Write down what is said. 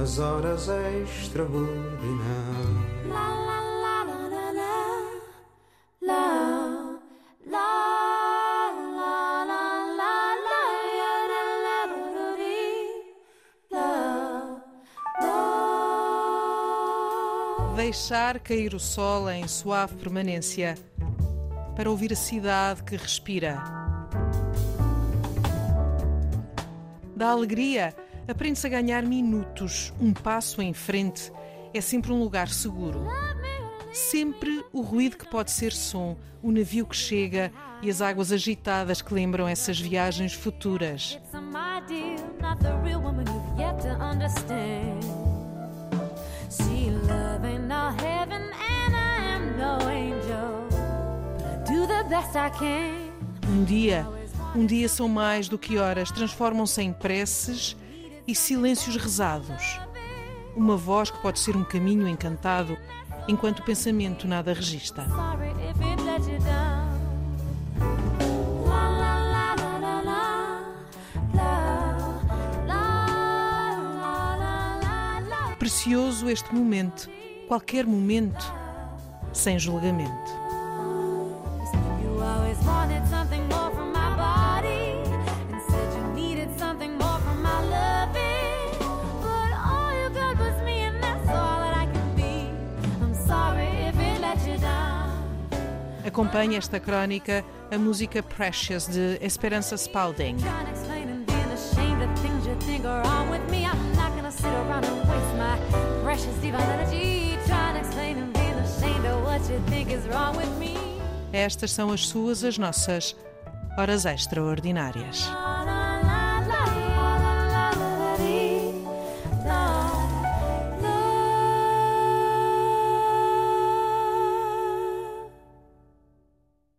as horas extraordinárias. Deixar cair o sol em suave permanência para ouvir a cidade que respira. Da alegria, aprende-se a ganhar minutos, um passo em frente. É sempre um lugar seguro. Sempre o ruído que pode ser som, o navio que chega e as águas agitadas que lembram essas viagens futuras. Um dia, um dia são mais do que horas, transformam-se em preces e silêncios rezados. Uma voz que pode ser um caminho encantado, enquanto o pensamento nada registra. Precioso este momento, qualquer momento, sem julgamento. Acompanha esta crónica a música Precious de Esperança Spalding. Estas são as suas, as nossas horas extraordinárias.